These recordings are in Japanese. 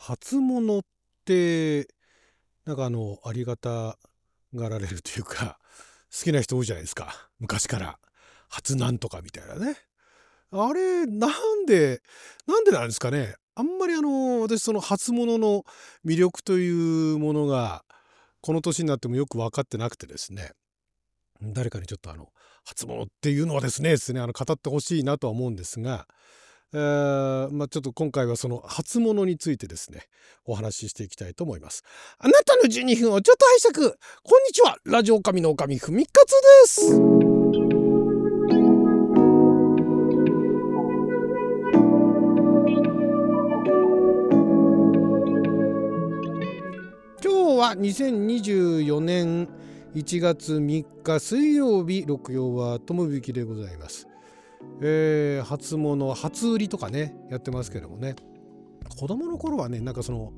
初物ってなんかあのありがたがられるというか 好きな人多いじゃないですか。昔から。初なんとかみたいなね。あれなんでなんでなんですかね。あんまりあの私その初物の魅力というものがこの年になってもよく分かってなくてですね。誰かにちょっとあの初物っていうのはですねですねあの語ってほしいなとは思うんですがえー、まあ、ちょっと今回はその初物についてですねお話ししていきたいと思います。あなたの12分をちょっと拝借こんにちはラジオ神の神ふみかつです。今日は2024年1月3日水曜日六曜は友引きでございます。えー、初物初売りとかねやってますけどもね。子供の頃はねなんかその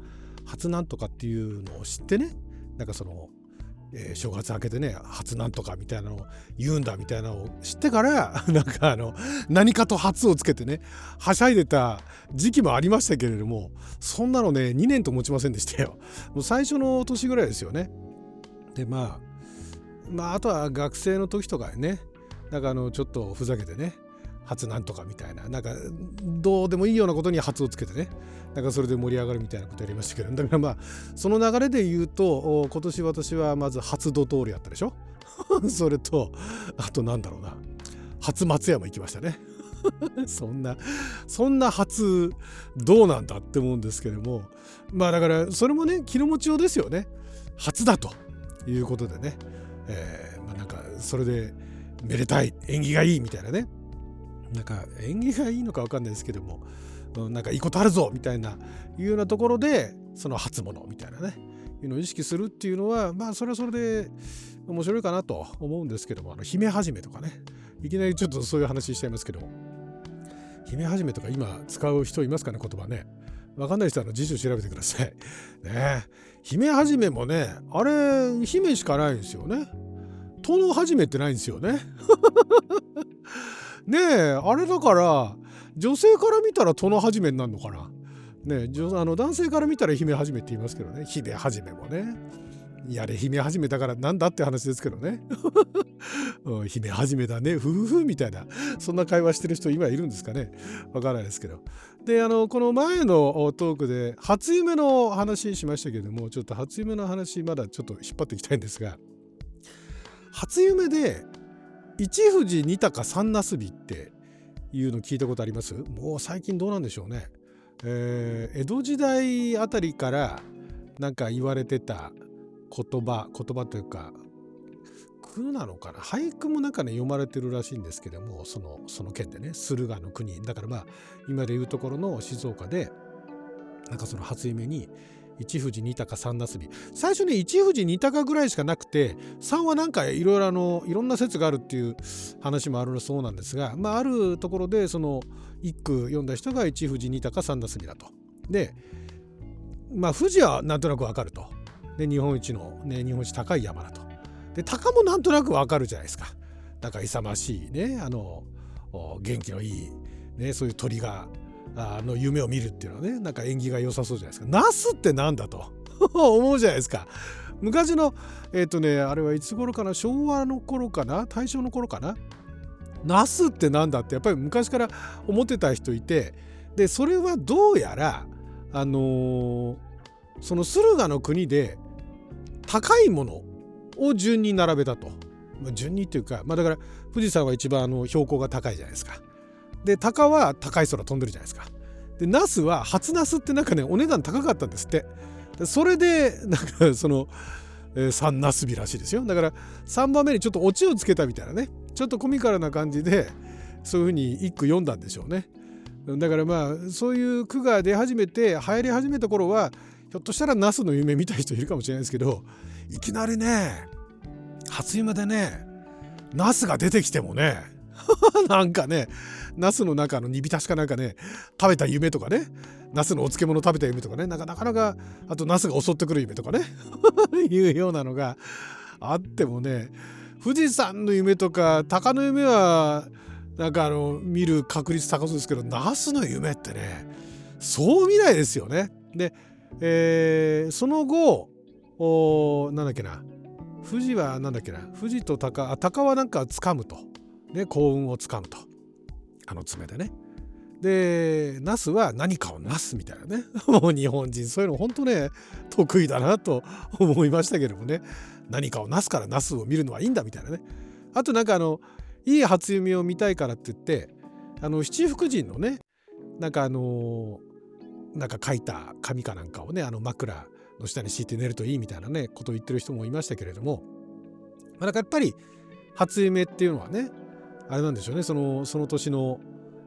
初なんとかっていうのを知ってねなんかその、えー、正月明けてね初なんとかみたいなのを言うんだみたいなのを知ってから なんかあの何かと初をつけてねはしゃいでた時期もありましたけれどもそんなのね2年と持ちませんでしたよ。もう最初の年ぐらいですよね。でまあまああとは学生の時とかねなんかあのちょっとふざけてね初なんとかみたいな。なんかどうでもいいようなことに初をつけてね。なんかそれで盛り上がるみたいなことやりましたけど。だからまあその流れで言うと今年私はまず初ドトールやったでしょ？それとあとなんだろうな。初松山行きましたね。そんなそんな初どうなんだって思うんですけども。まあだからそれもね気の持ちようですよね。初だということでね、えー、まあ、なんかそれでめでたい縁起がいいみたいなね。なんか縁起がいいのか分かんないですけども、うん、なんかいいことあるぞみたいないうようなところでその初物みたいなねいうのを意識するっていうのはまあそれはそれで面白いかなと思うんですけどもあの姫始めとかねいきなりちょっとそういう話しちゃいますけど姫始めとか今使う人いますかね言葉ねわかんない人はあの辞書調べてください。ね姫始めもねあれ姫しかないんですよね。殿始めってないんですよね。ねえあれだから女性から見たら殿始めになるのかな？ねあの男性から見たら姫始めって言いますけどね。姫始めもね。やれ姫始めだからなんだって話ですけどね。姫始めだね。ふふふみたいな。そんな会話してる人今いるんですかね。わからないですけど。であのこの前のトークで初夢の話しましたけどもちょっと初夢の話まだちょっと引っ張っていきたいんですが初夢で一富士二鷹三なすびっていうの聞いたことあります？もう最近どうなんでしょうね。えー、江戸時代あたりからなんか言われてた言葉言葉というか句なのかな？俳句もなんかね読まれてるらしいんですけどもそのその県でね駿河の国。だからまあ今でいうところの静岡でなんかその初夢に一富士二鷹三なすび最初ね一富士二鷹ぐらいしかなくて3はなんかいろいろあのいろんな説があるっていう話もあるそうなんですが、まあ、あるところでその一句読んだ人が一富士二鷹三なすびだと。でまあ富士はなんとなくわかると。で日本一のね日本一高い山だと。で鷹もなんとなくわかるじゃないですか。なんか勇ましいねあの元気のいい、ね、そういう鳥があの夢を見るっていうのはねなんか縁起が良さそうじゃないですか。ナスってなんだと 思うじゃないですか。昔のえっ、ー、とねあれはいつ頃かな？昭和の頃かな？大正の頃かな？ナスってなんだってやっぱり昔から思ってた人いてでそれはどうやらあのー、その駿河の国で高いものを順に並べたと。まあ、順にっていうか、まあ、だから富士山は一番あの標高が高いじゃないですか。で鷹は高い空飛んでるじゃないですか。でナスは初ナスってなんかねお値段高かったんですって。それでなんかその、えー、3ナスビらしいですよ。だから3番目にちょっとオチをつけたみたいなね。ちょっとコミカルな感じでそういうふうに一句読んだんでしょうね。だからまあそういう句が出始めて流行り始めた頃はひょっとしたらナスの夢見た人いるかもしれないですけどいきなりね初夢でねナスが出てきてもね なんかねナスの中の煮浸しかなんかね食べた夢とかねナスのお漬物食べた夢とかねなかなかあとナスが襲ってくる夢とかね いうようなのがあってもね富士山の夢とか鷹の夢はなんかあの見る確率高そうですけどナスの夢ってねそう見ないですよね。でえー、その後おなんだっけな富士はなんだっけな富士と鷹あ鷹はなんか掴むと、ね、幸運を掴むと。あの爪でね。でナスは何かをなすみたいなね。もう日本人そういうの本当ね得意だなと思いましたけどもね。何かをなすからナスを見るのはいいんだみたいなね。あとなんかあのいい初夢を見たいからって言ってあの七福神のねなんかあのなんか書いた紙かなんかをねあの枕の下に敷いて寝るといいみたいなねことを言ってる人もいましたけれども、まあ、なんかやっぱり初夢っていうのはねあれなんでしょうね。そのその年の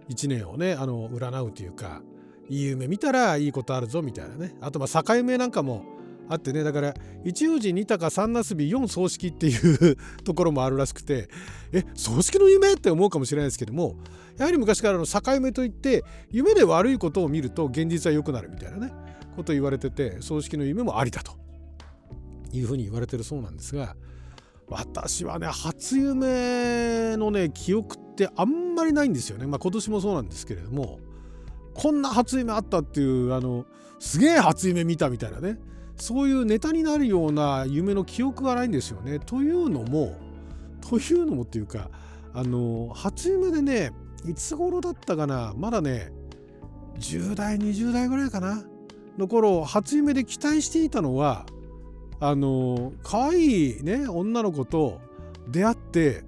1年をねあの占うというかいい夢見たらいいことあるぞみたいなね。あとまあ境目なんかもあってね。だから一王子二鷹三なすび四葬式っていう ところもあるらしくてえ葬式の夢って思うかもしれないですけどもやはり昔からの境目といって夢で悪いことを見ると現実は良くなるみたいなねこと言われてて葬式の夢もありだというふうに言われてるそうなんですが私はね初夢のね記憶ってあんまりないんですよねまあ今年もそうなんですけれどもこんな初夢あったっていうあのすげえ初夢見たみたいなねそういうネタになるような夢の記憶がないんですよね。というのもというのもっていうかあの初夢でねいつ頃だったかなまだね10代20代ぐらいかなの頃初夢で期待していたのはあの可愛いね女の子と出会って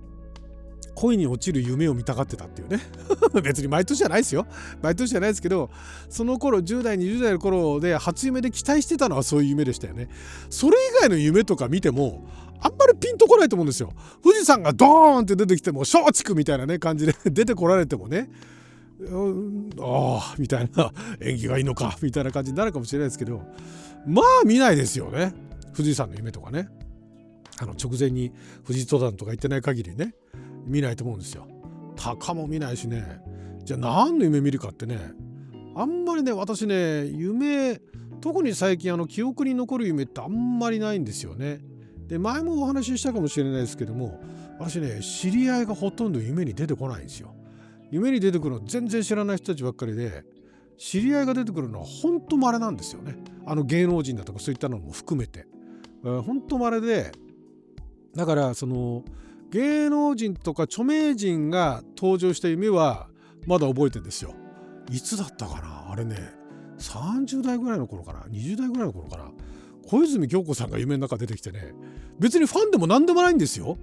恋に落ちる夢を見たがってたっていうね。別に毎年じゃないですよ。毎年じゃないですけどその頃10代20代の頃で初夢で期待してたのはそういう夢でしたよね。それ以外の夢とか見てもあんまりピンとこないと思うんですよ。富士山がドーンって出てきても松竹みたいなね感じで 出てこられてもね。ああみたいな。縁起がいいのかみたいな感じになるかもしれないですけどまあ見ないですよね。富士山の夢とかねあの直前に富士登山とか行ってない限りね見ないと思うんですよ。鷹も見ないしねじゃあ何の夢見るかってねあんまりね私ね夢特に最近あの記憶に残る夢ってあんまりないんですよね。で前もお話ししたかもしれないですけども私ね知り合いがほとんど夢に出てこないんですよ。夢に出てくるの全然知らない人たちばっかりで知り合いが出てくるのは本当稀なんですよね。あの芸能人だとかそういったのも含めて。本当稀でだからその芸能人とか著名人が登場した夢はまだ覚えてんですよ。いつだったかな？あれね30代ぐらいの頃かな？20代ぐらいの頃かな？小泉京子さんが夢の中出てきてね別にファンでも何でもないんですよ。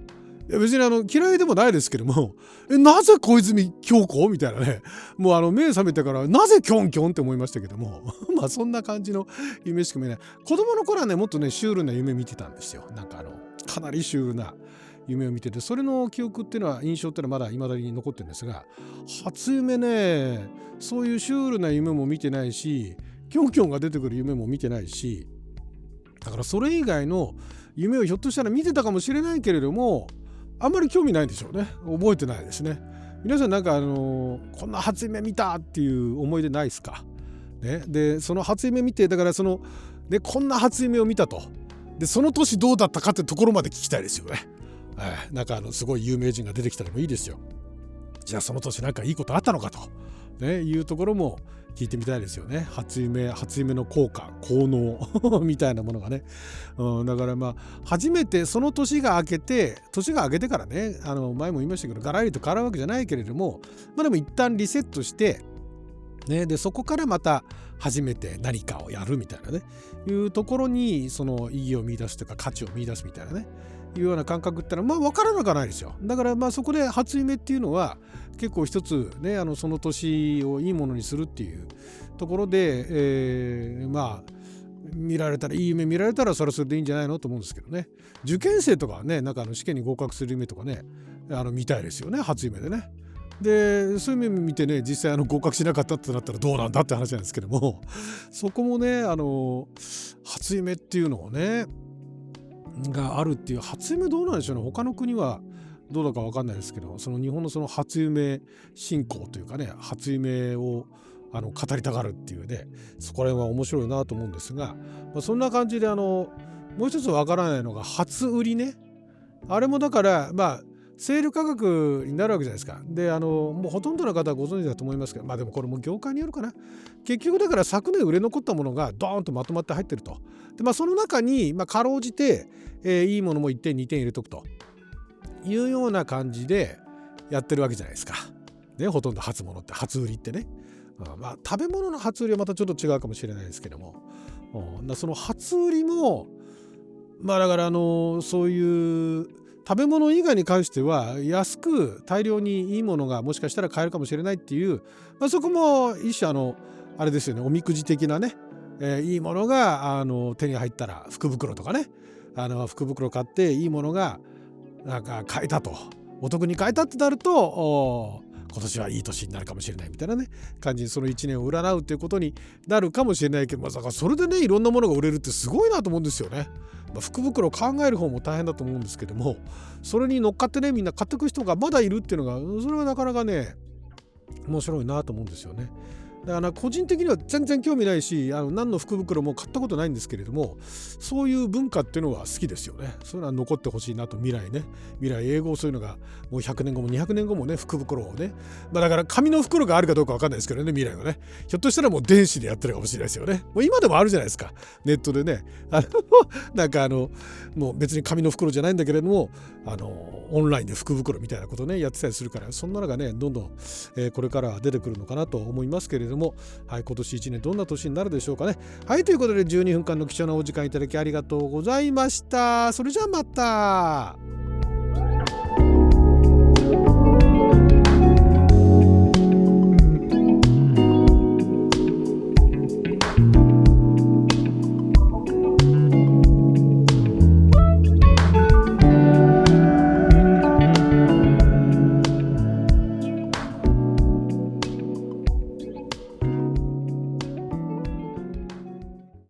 いや別にあの嫌いでもないですけども えなぜ小泉京子？みたいなね。もうあの目覚めてからなぜキョンキョンって思いましたけども まあそんな感じの夢しか見えない。子供の頃はねもっとねシュールな夢見てたんですよ。なんかあのかなりシュールな夢を見ててそれの記憶っていうのは印象っていうのはまだ未だに残ってるんですが初夢ねそういうシュールな夢も見てないしキョンキョンが出てくる夢も見てないしだからそれ以外の夢をひょっとしたら見てたかもしれないけれどもあんまり興味ないんでしょうね。覚えてないですね。皆さんなんかあの、こんな初夢見たっていう思い出ないですか、ね、でその初夢見てだからそのでこんな初夢を見たと。でその年どうだったかってところまで聞きたいですよね。えなんかあのすごい有名人が出てきたらもいいですよ。じゃあその年なんかいいことあったのかと、ね、いうところも聞いてみたいですよね。初夢初夢の効果効能 みたいなものがね、うん、だからまあ初めてその年が明けて年が明けてからねあの前も言いましたけどガラリと変わるわけじゃないけれどもまあでも一旦リセットしてね、でそこからまた初めて何かをやるみたいなね。いうところにその意義を見出すというか価値を見出すみたいなね。いうような感覚ってのはまあ分からなくはないですよ。だからまあそこで初夢っていうのは結構一つねあのその年をいいものにするっていうところで、えー、まあ見られたらいい夢見られたらそれはそれでいいんじゃないのと思うんですけどね。受験生とかはねなんかあの試験に合格する夢とかねあの見たいですよね初夢でね。でそういう夢見てね実際あの合格しなかったってなったらどうなんだって話なんですけども そこもねあの初夢っていうのをねがあるっていう初夢どうなんでしょうね。他の国はどうだか分かんないですけどその日本のその初夢信仰というかね初夢をあの語りたがるっていうねそこら辺は面白いなと思うんですが、まあ、そんな感じであのもう一つ分からないのが初売りね。あれもだからまあセール価格になるわけじゃないですか。であのもうほとんどの方はご存知だと思いますけどまあでもこれも業界によるかな。結局だから昨年売れ残ったものがドーンとまとまって入ってると。でまあその中に、まあ、かろうじて、えー、いいものも1点2点入れとくというような感じでやってるわけじゃないですか。ねほとんど初物って初売りってね。あまあ食べ物の初売りはまたちょっと違うかもしれないですけども。だその初売りもまあだからあのそういう食べ物以外に関しては安く大量にいいものがもしかしたら買えるかもしれないっていう、まあ、そこも一種あのあれですよねおみくじ的なね、えー、いいものがあの手に入ったら福袋とかねあの福袋買っていいものがなんか買えたとお得に買えたってなると今年はいい年になるかもしれないみたいなね感じにその1年を占うっていうことになるかもしれないけど、まあ、それでねいろんなものが売れるってすごいなと思うんですよね。まあ、福袋を考える方も大変だと思うんですけどもそれに乗っかってねみんな買ってく人がまだいるっていうのがそれはなかなかね面白いなと思うんですよね。だから個人的には全然興味ないしあの何の福袋も買ったことないんですけれどもそういう文化っていうのは好きですよね。そういうのは残ってほしいなと未来ね。未来英語そういうのがもう100年後も200年後もね福袋をね、まあ、だから紙の袋があるかどうか分かんないですけどね未来はね。ひょっとしたらもう電子でやってるかもしれないですよね。もう今でもあるじゃないですか。ネットでね。あの なんかあのもう別に紙の袋じゃないんだけれどもあのオンラインで福袋みたいなことねやってたりするからそんなのがねどんどん、えー、これから出てくるのかなと思いますけれども。ども、はい、今年1年どんな年になるでしょうかね。はい、ということで12分間の貴重なお時間いただきありがとうございました。それじゃあまた。